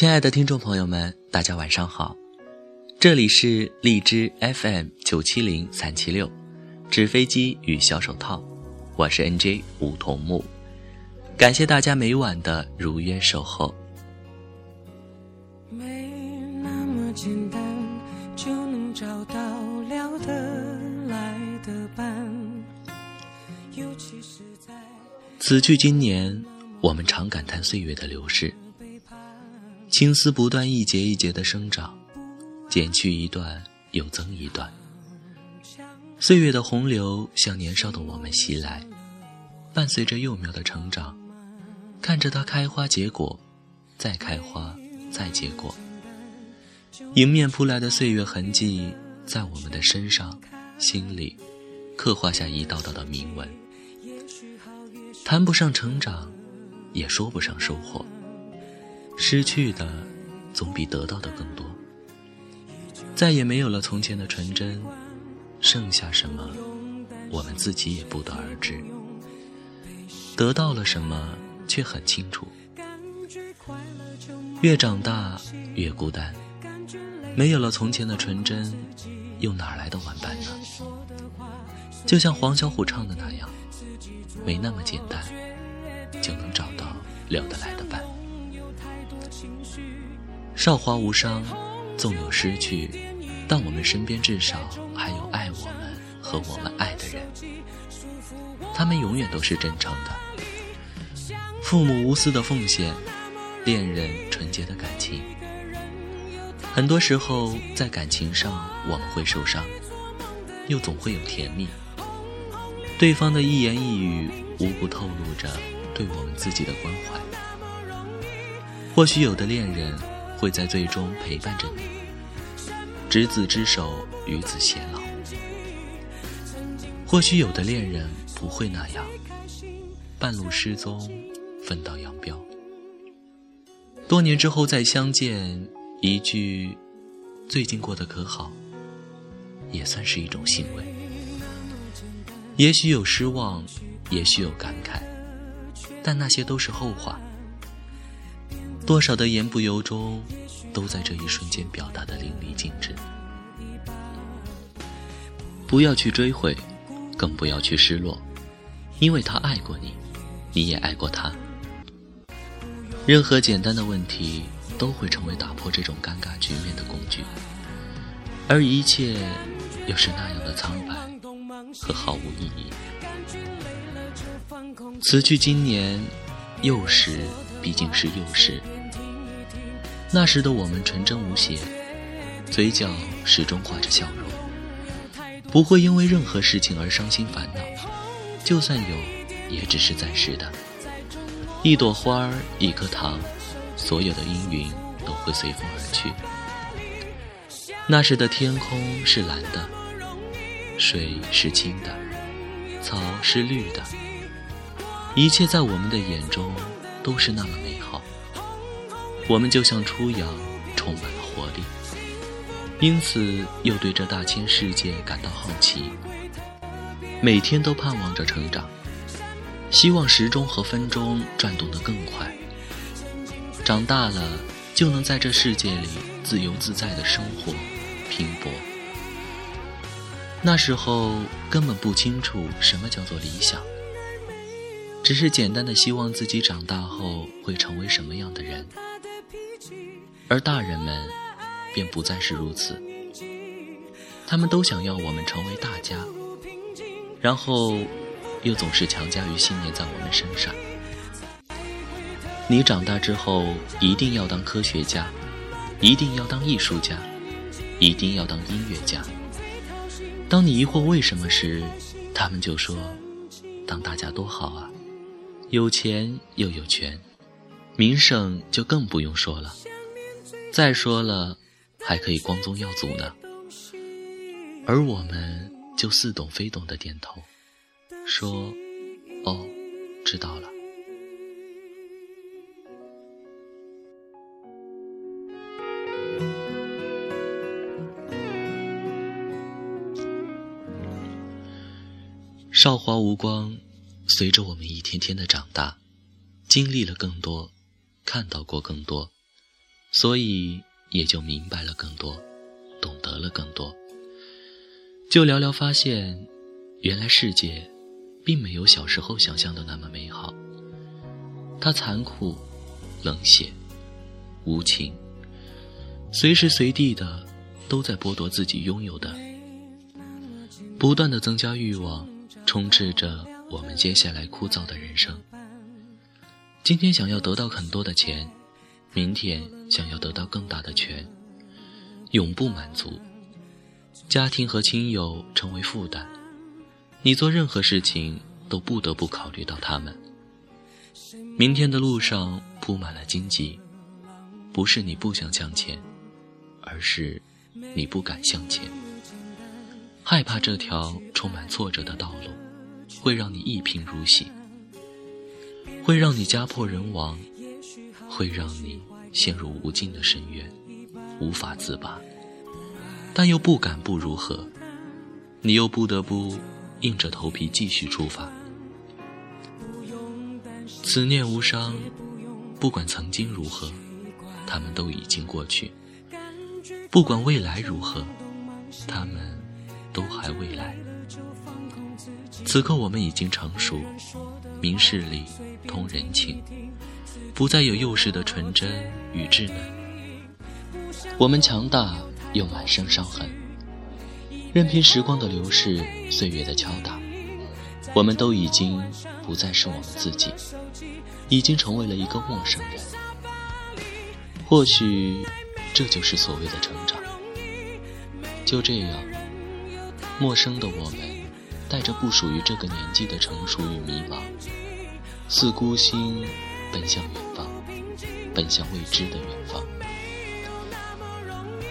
亲爱的听众朋友们，大家晚上好，这里是荔枝 FM 九七零三七六，纸飞机与小手套，我是 NJ 梧桐木，感谢大家每晚的如约守候。没那么简单就能找到聊得来的伴，尤其是在此去今年，我们常感叹岁月的流逝。青丝不断一节一节的生长，剪去一段又增一段。岁月的洪流向年少的我们袭来，伴随着幼苗的成长，看着它开花结果，再开花再结果。迎面扑来的岁月痕迹，在我们的身上、心里，刻画下一道道的铭文。谈不上成长，也说不上收获。失去的总比得到的更多，再也没有了从前的纯真，剩下什么，我们自己也不得而知。得到了什么，却很清楚。越长大越孤单，没有了从前的纯真，又哪来的玩伴呢？就像黄小琥唱的那样，没那么简单，就能找到聊得来的韶。华无伤，纵有失去，但我们身边至少还有爱我们和我们爱的人，他们永远都是真诚的。父母无私的奉献，恋人纯洁的感情。很多时候，在感情上我们会受伤，又总会有甜蜜。对方的一言一语，无不透露着对我们自己的关怀。或许有的恋人。会在最终陪伴着你，执子之手，与子偕老。或许有的恋人不会那样，半路失踪，分道扬镳。多年之后再相见，一句“最近过得可好”，也算是一种欣慰。也许有失望，也许有感慨，但那些都是后话。多少的言不由衷，都在这一瞬间表达的淋漓尽致。不要去追悔，更不要去失落，因为他爱过你，你也爱过他。任何简单的问题都会成为打破这种尴尬局面的工具，而一切又是那样的苍白和毫无意义。辞去今年，幼时毕竟是幼时。那时的我们纯真无邪，嘴角始终挂着笑容，不会因为任何事情而伤心烦恼。就算有，也只是暂时的。一朵花儿，一颗糖，所有的阴云都会随风而去。那时的天空是蓝的，水是清的，草是绿的，一切在我们的眼中都是那么美好。我们就像初阳，充满了活力，因此又对这大千世界感到好奇。每天都盼望着成长，希望时钟和分钟转动得更快。长大了，就能在这世界里自由自在的生活、拼搏。那时候根本不清楚什么叫做理想，只是简单的希望自己长大后会成为什么样的人。而大人们，便不再是如此。他们都想要我们成为大家，然后，又总是强加于信念在我们身上。你长大之后一定要当科学家，一定要当艺术家，一定要当音乐家。当你疑惑为什么时，他们就说：“当大家多好啊，有钱又有权，名声就更不用说了。”再说了，还可以光宗耀祖呢。而我们就似懂非懂的点头，说：“哦，知道了。”少华无光，随着我们一天天的长大，经历了更多，看到过更多。所以也就明白了更多，懂得了更多。就寥寥发现，原来世界并没有小时候想象的那么美好。它残酷、冷血、无情，随时随地的都在剥夺自己拥有的，不断的增加欲望，充斥着我们接下来枯燥的人生。今天想要得到很多的钱，明天想要得到更大的权，永不满足。家庭和亲友成为负担，你做任何事情都不得不考虑到他们。明天的路上铺满了荆棘，不是你不想向前，而是你不敢向前，害怕这条充满挫折的道路会让你一贫如洗，会让你家破人亡，会让你陷入无尽的深渊，无法自拔。但又不敢不如何，你又不得不硬着头皮继续出发。此念无伤，不管曾经如何，他们都已经过去；不管未来如何，他们都还未来。此刻我们已经成熟，明事理，通人情，不再有幼时的纯真与稚嫩。我们强大。又满身伤痕，任凭时光的流逝，岁月的敲打，我们都已经不再是我们自己，已经成为了一个陌生人。或许，这就是所谓的成长。就这样，陌生的我们，带着不属于这个年纪的成熟与迷茫，似孤星奔向远方，奔向未知的远方。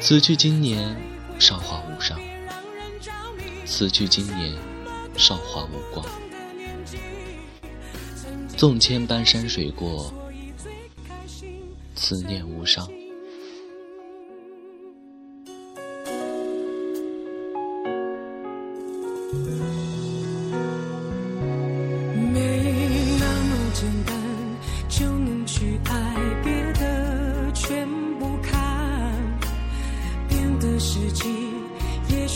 此去经年，韶华无伤；此去经年，韶华无光。纵千般山水过，此念无伤。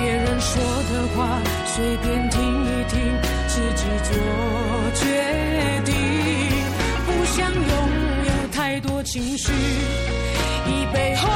别人说的话随便听一听，自己做决定。不想拥有太多情绪，一杯红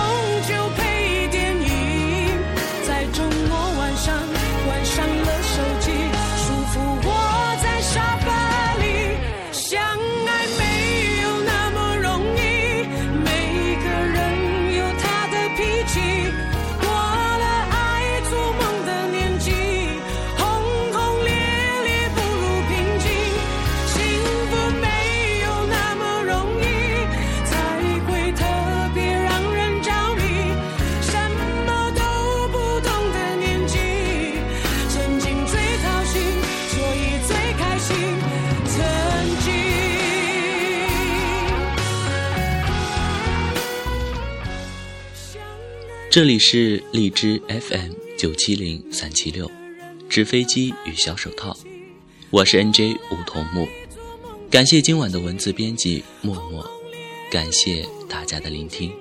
这里是荔枝 FM 九七零三七六，纸飞机与小手套，我是 NJ 梧桐木，感谢今晚的文字编辑默默，感谢大家的聆听。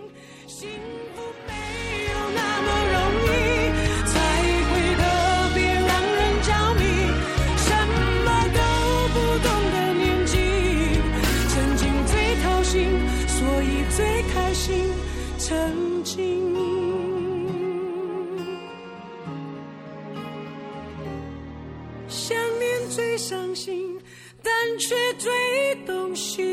伤心，但却最动心